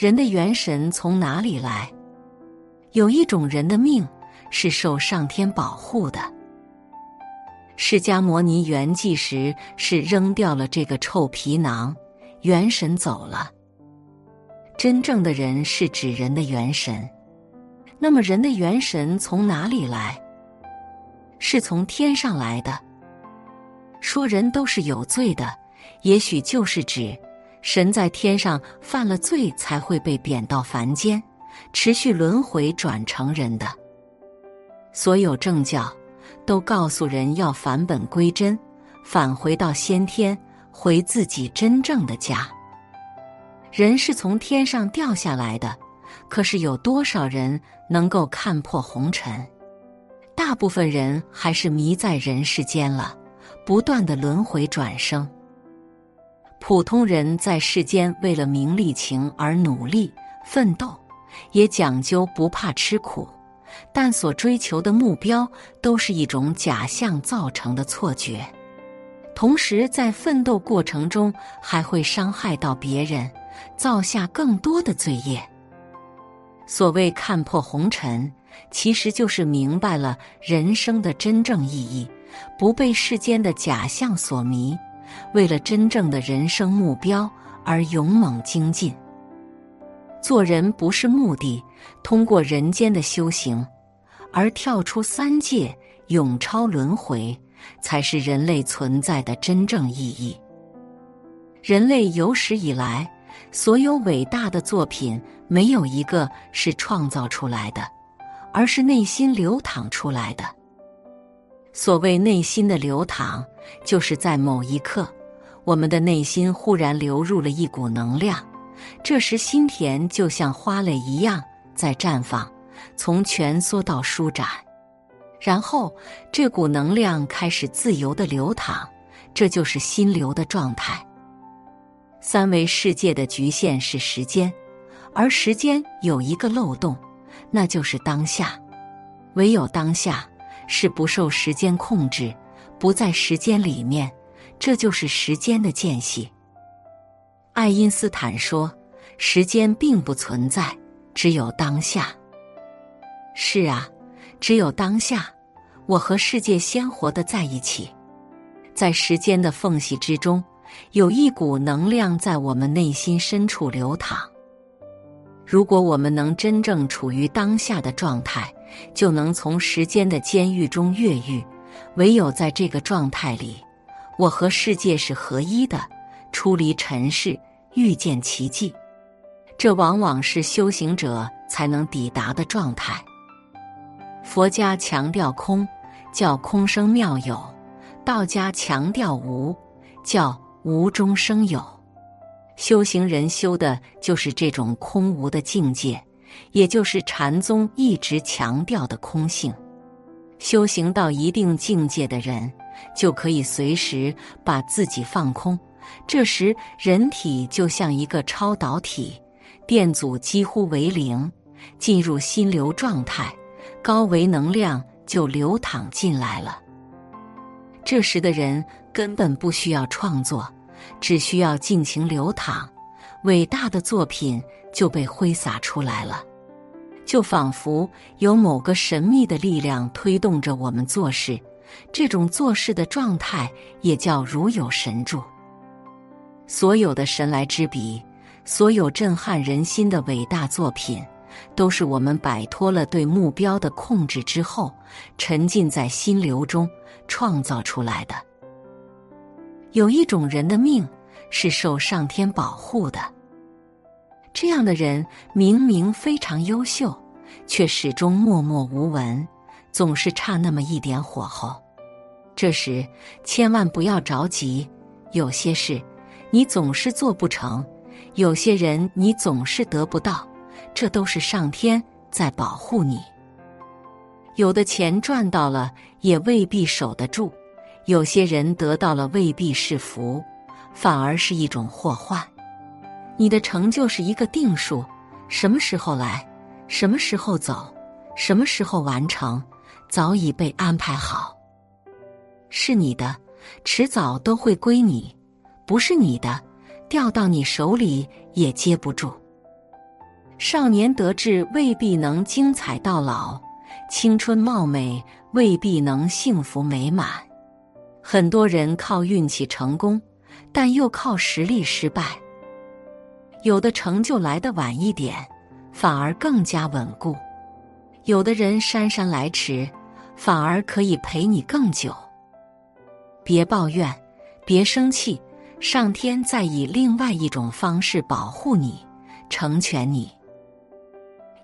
人的元神从哪里来？有一种人的命是受上天保护的。释迦牟尼圆寂时是扔掉了这个臭皮囊，元神走了。真正的人是指人的元神。那么人的元神从哪里来？是从天上来的。说人都是有罪的，也许就是指神在天上犯了罪，才会被贬到凡间，持续轮回转成人的。所有正教都告诉人要返本归真，返回到先天，回自己真正的家。人是从天上掉下来的，可是有多少人能够看破红尘？大部分人还是迷在人世间了。不断的轮回转生，普通人在世间为了名利情而努力奋斗，也讲究不怕吃苦，但所追求的目标都是一种假象造成的错觉，同时在奋斗过程中还会伤害到别人，造下更多的罪业。所谓看破红尘，其实就是明白了人生的真正意义。不被世间的假象所迷，为了真正的人生目标而勇猛精进。做人不是目的，通过人间的修行而跳出三界，永超轮回，才是人类存在的真正意义。人类有史以来所有伟大的作品，没有一个是创造出来的，而是内心流淌出来的。所谓内心的流淌，就是在某一刻，我们的内心忽然流入了一股能量，这时心田就像花蕾一样在绽放，从蜷缩到舒展，然后这股能量开始自由的流淌，这就是心流的状态。三维世界的局限是时间，而时间有一个漏洞，那就是当下，唯有当下。是不受时间控制，不在时间里面，这就是时间的间隙。爱因斯坦说：“时间并不存在，只有当下。”是啊，只有当下，我和世界鲜活的在一起，在时间的缝隙之中，有一股能量在我们内心深处流淌。如果我们能真正处于当下的状态，就能从时间的监狱中越狱。唯有在这个状态里，我和世界是合一的，出离尘世，遇见奇迹。这往往是修行者才能抵达的状态。佛家强调空，叫空生妙有；道家强调无，叫无中生有。修行人修的就是这种空无的境界，也就是禅宗一直强调的空性。修行到一定境界的人，就可以随时把自己放空，这时人体就像一个超导体，电阻几乎为零，进入心流状态，高维能量就流淌进来了。这时的人根本不需要创作。只需要尽情流淌，伟大的作品就被挥洒出来了，就仿佛有某个神秘的力量推动着我们做事。这种做事的状态也叫如有神助。所有的神来之笔，所有震撼人心的伟大作品，都是我们摆脱了对目标的控制之后，沉浸在心流中创造出来的。有一种人的命是受上天保护的，这样的人明明非常优秀，却始终默默无闻，总是差那么一点火候。这时千万不要着急，有些事你总是做不成，有些人你总是得不到，这都是上天在保护你。有的钱赚到了，也未必守得住。有些人得到了未必是福，反而是一种祸患。你的成就是一个定数，什么时候来，什么时候走，什么时候完成，早已被安排好。是你的，迟早都会归你；不是你的，掉到你手里也接不住。少年得志未必能精彩到老，青春貌美未必能幸福美满。很多人靠运气成功，但又靠实力失败。有的成就来得晚一点，反而更加稳固；有的人姗姗来迟，反而可以陪你更久。别抱怨，别生气，上天在以另外一种方式保护你，成全你。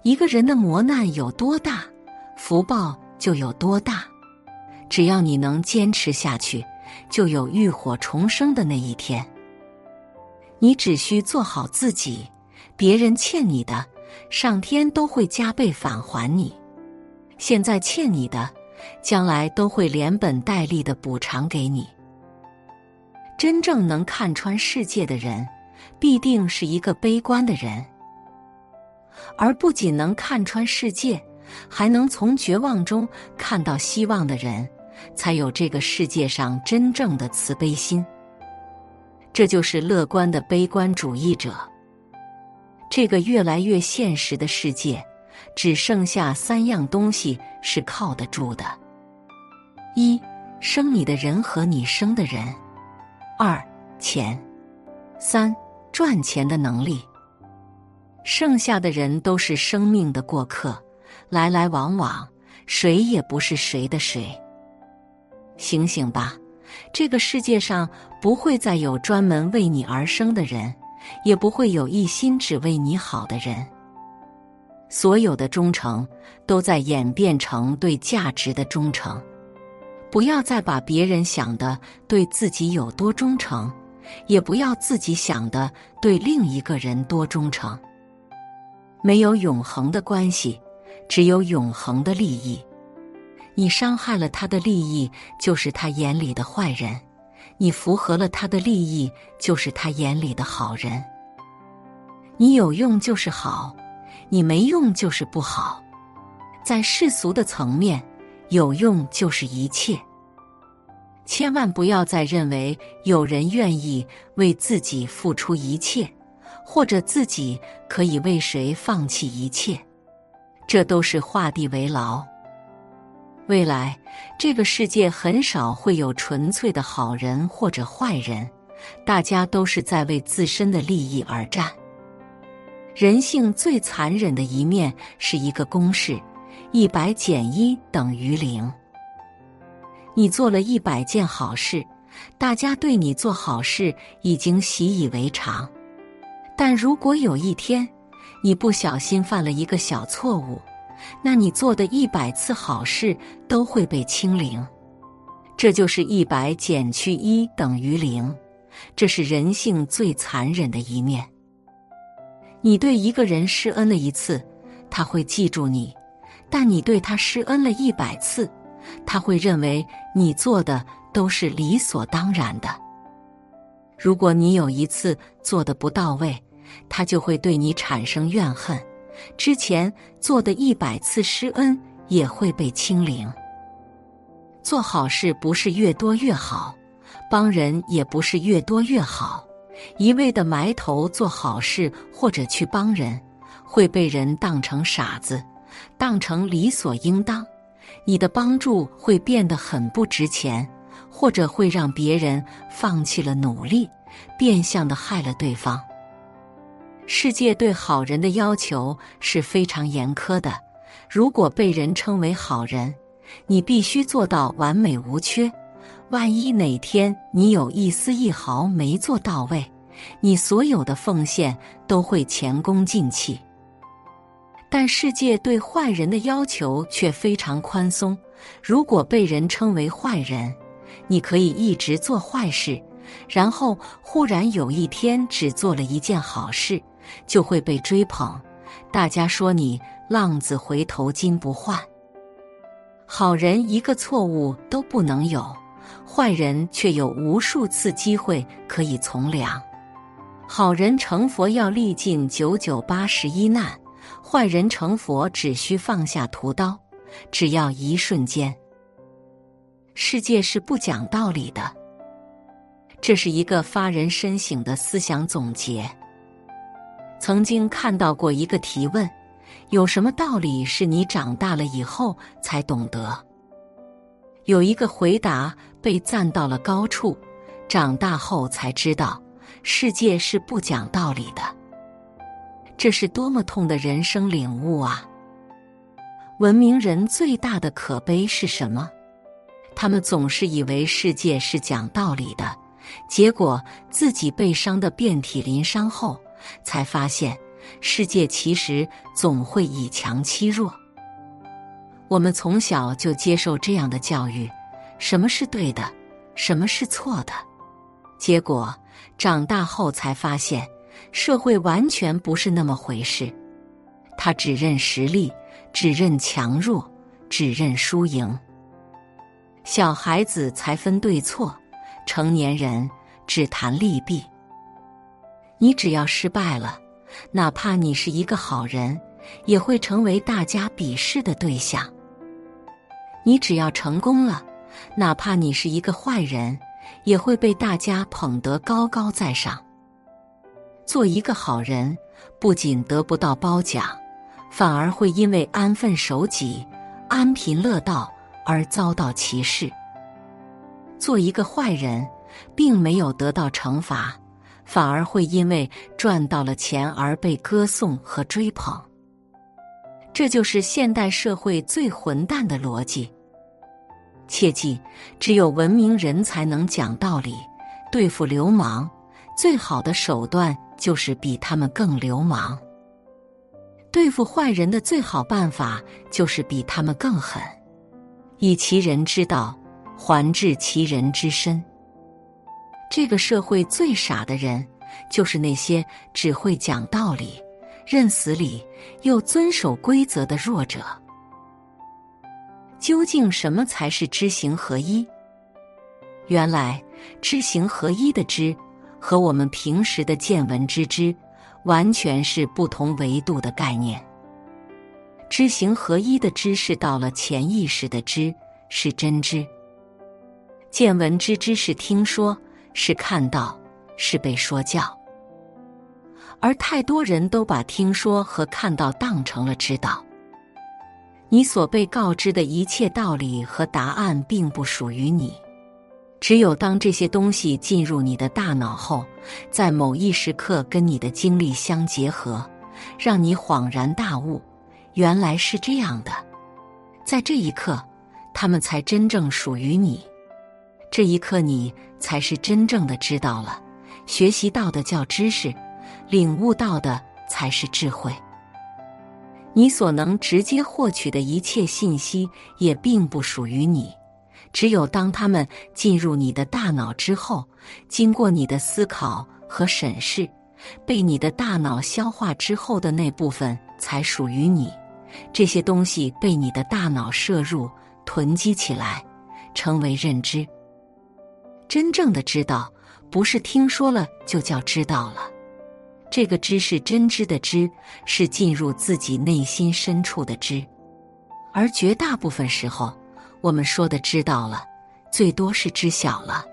一个人的磨难有多大，福报就有多大。只要你能坚持下去，就有浴火重生的那一天。你只需做好自己，别人欠你的，上天都会加倍返还你；现在欠你的，将来都会连本带利的补偿给你。真正能看穿世界的人，必定是一个悲观的人，而不仅能看穿世界，还能从绝望中看到希望的人。才有这个世界上真正的慈悲心，这就是乐观的悲观主义者。这个越来越现实的世界，只剩下三样东西是靠得住的：一、生你的人和你生的人；二、钱；三、赚钱的能力。剩下的人都是生命的过客，来来往往，谁也不是谁的谁。醒醒吧，这个世界上不会再有专门为你而生的人，也不会有一心只为你好的人。所有的忠诚都在演变成对价值的忠诚。不要再把别人想的对自己有多忠诚，也不要自己想的对另一个人多忠诚。没有永恒的关系，只有永恒的利益。你伤害了他的利益，就是他眼里的坏人；你符合了他的利益，就是他眼里的好人。你有用就是好，你没用就是不好。在世俗的层面，有用就是一切。千万不要再认为有人愿意为自己付出一切，或者自己可以为谁放弃一切，这都是画地为牢。未来，这个世界很少会有纯粹的好人或者坏人，大家都是在为自身的利益而战。人性最残忍的一面是一个公式：一百减一等于零。你做了一百件好事，大家对你做好事已经习以为常。但如果有一天，你不小心犯了一个小错误，那你做的一百次好事都会被清零，这就是一百减去一等于零，这是人性最残忍的一面。你对一个人施恩了一次，他会记住你；但你对他施恩了一百次，他会认为你做的都是理所当然的。如果你有一次做的不到位，他就会对你产生怨恨。之前做的一百次施恩也会被清零。做好事不是越多越好，帮人也不是越多越好。一味的埋头做好事或者去帮人，会被人当成傻子，当成理所应当。你的帮助会变得很不值钱，或者会让别人放弃了努力，变相的害了对方。世界对好人的要求是非常严苛的。如果被人称为好人，你必须做到完美无缺。万一哪天你有一丝一毫没做到位，你所有的奉献都会前功尽弃。但世界对坏人的要求却非常宽松。如果被人称为坏人，你可以一直做坏事，然后忽然有一天只做了一件好事。就会被追捧，大家说你浪子回头金不换。好人一个错误都不能有，坏人却有无数次机会可以从良。好人成佛要历尽九九八十一难，坏人成佛只需放下屠刀，只要一瞬间。世界是不讲道理的，这是一个发人深省的思想总结。曾经看到过一个提问：有什么道理是你长大了以后才懂得？有一个回答被赞到了高处：长大后才知道，世界是不讲道理的。这是多么痛的人生领悟啊！文明人最大的可悲是什么？他们总是以为世界是讲道理的，结果自己被伤得遍体鳞伤后，才发现世界其实总会以强欺弱。我们从小就接受这样的教育：什么是对的，什么是错的。结果长大后才发现，社会完全不是那么回事，他只认实力。只认强弱，只认输赢。小孩子才分对错，成年人只谈利弊。你只要失败了，哪怕你是一个好人，也会成为大家鄙视的对象；你只要成功了，哪怕你是一个坏人，也会被大家捧得高高在上。做一个好人，不仅得不到褒奖。反而会因为安分守己、安贫乐道而遭到歧视。做一个坏人，并没有得到惩罚，反而会因为赚到了钱而被歌颂和追捧。这就是现代社会最混蛋的逻辑。切记，只有文明人才能讲道理。对付流氓，最好的手段就是比他们更流氓。对付坏人的最好办法就是比他们更狠，以其人之道还治其人之身。这个社会最傻的人，就是那些只会讲道理、认死理又遵守规则的弱者。究竟什么才是知行合一？原来，知行合一的知和我们平时的见闻之知。完全是不同维度的概念。知行合一的知是到了潜意识的知，是真知；见闻之知是听说，是看到，是被说教。而太多人都把听说和看到当成了知道。你所被告知的一切道理和答案，并不属于你。只有当这些东西进入你的大脑后，在某一时刻跟你的经历相结合，让你恍然大悟，原来是这样的。在这一刻，他们才真正属于你。这一刻，你才是真正的知道了。学习到的叫知识，领悟到的才是智慧。你所能直接获取的一切信息，也并不属于你。只有当他们进入你的大脑之后，经过你的思考和审视，被你的大脑消化之后的那部分才属于你。这些东西被你的大脑摄入、囤积起来，成为认知。真正的知道，不是听说了就叫知道了。这个知是真知的知，是进入自己内心深处的知，而绝大部分时候。我们说的知道了，最多是知晓了。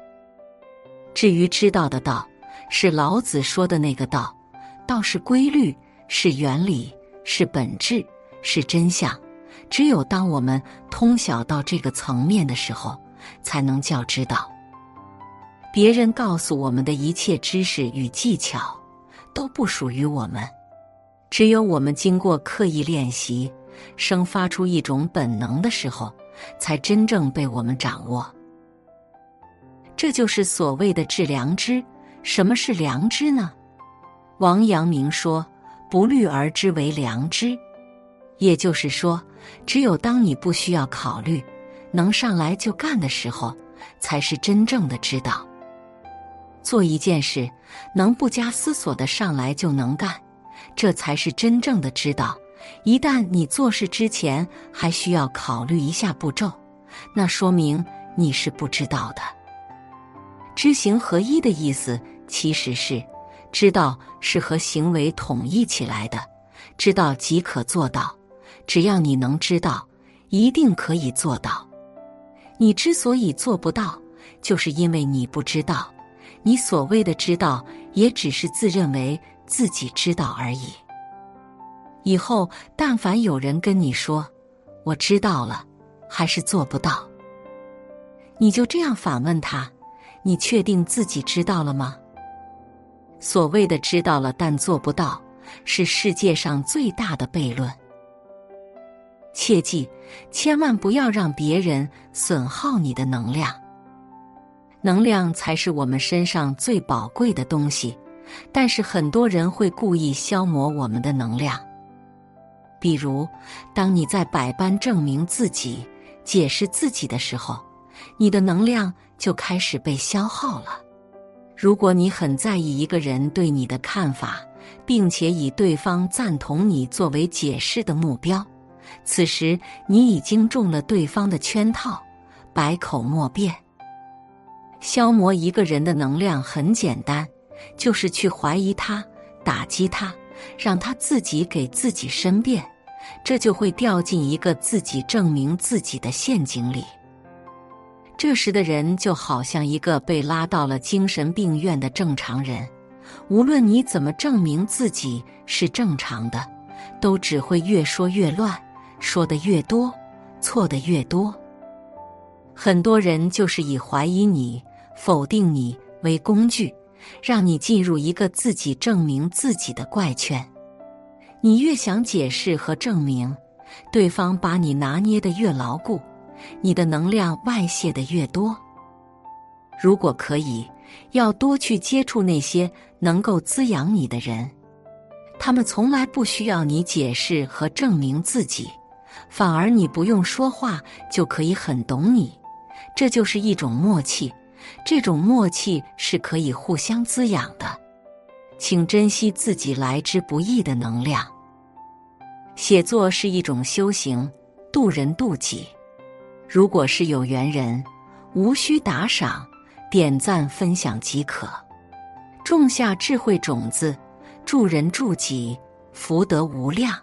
至于知道的道，是老子说的那个道，道是规律，是原理，是本质，是真相。只有当我们通晓到这个层面的时候，才能叫知道。别人告诉我们的一切知识与技巧，都不属于我们。只有我们经过刻意练习，生发出一种本能的时候。才真正被我们掌握，这就是所谓的致良知。什么是良知呢？王阳明说：“不虑而知为良知。”也就是说，只有当你不需要考虑，能上来就干的时候，才是真正的知道。做一件事，能不加思索的上来就能干，这才是真正的知道。一旦你做事之前还需要考虑一下步骤，那说明你是不知道的。知行合一的意思其实是，知道是和行为统一起来的，知道即可做到。只要你能知道，一定可以做到。你之所以做不到，就是因为你不知道。你所谓的知道，也只是自认为自己知道而已。以后，但凡有人跟你说“我知道了”，还是做不到，你就这样反问他：“你确定自己知道了吗？”所谓的“知道了但做不到”，是世界上最大的悖论。切记，千万不要让别人损耗你的能量。能量才是我们身上最宝贵的东西，但是很多人会故意消磨我们的能量。比如，当你在百般证明自己、解释自己的时候，你的能量就开始被消耗了。如果你很在意一个人对你的看法，并且以对方赞同你作为解释的目标，此时你已经中了对方的圈套，百口莫辩。消磨一个人的能量很简单，就是去怀疑他、打击他，让他自己给自己申辩。这就会掉进一个自己证明自己的陷阱里。这时的人就好像一个被拉到了精神病院的正常人，无论你怎么证明自己是正常的，都只会越说越乱，说的越多，错的越多。很多人就是以怀疑你、否定你为工具，让你进入一个自己证明自己的怪圈。你越想解释和证明，对方把你拿捏的越牢固，你的能量外泄的越多。如果可以，要多去接触那些能够滋养你的人，他们从来不需要你解释和证明自己，反而你不用说话就可以很懂你。这就是一种默契，这种默契是可以互相滋养的。请珍惜自己来之不易的能量。写作是一种修行，渡人渡己。如果是有缘人，无需打赏、点赞、分享即可，种下智慧种子，助人助己，福德无量。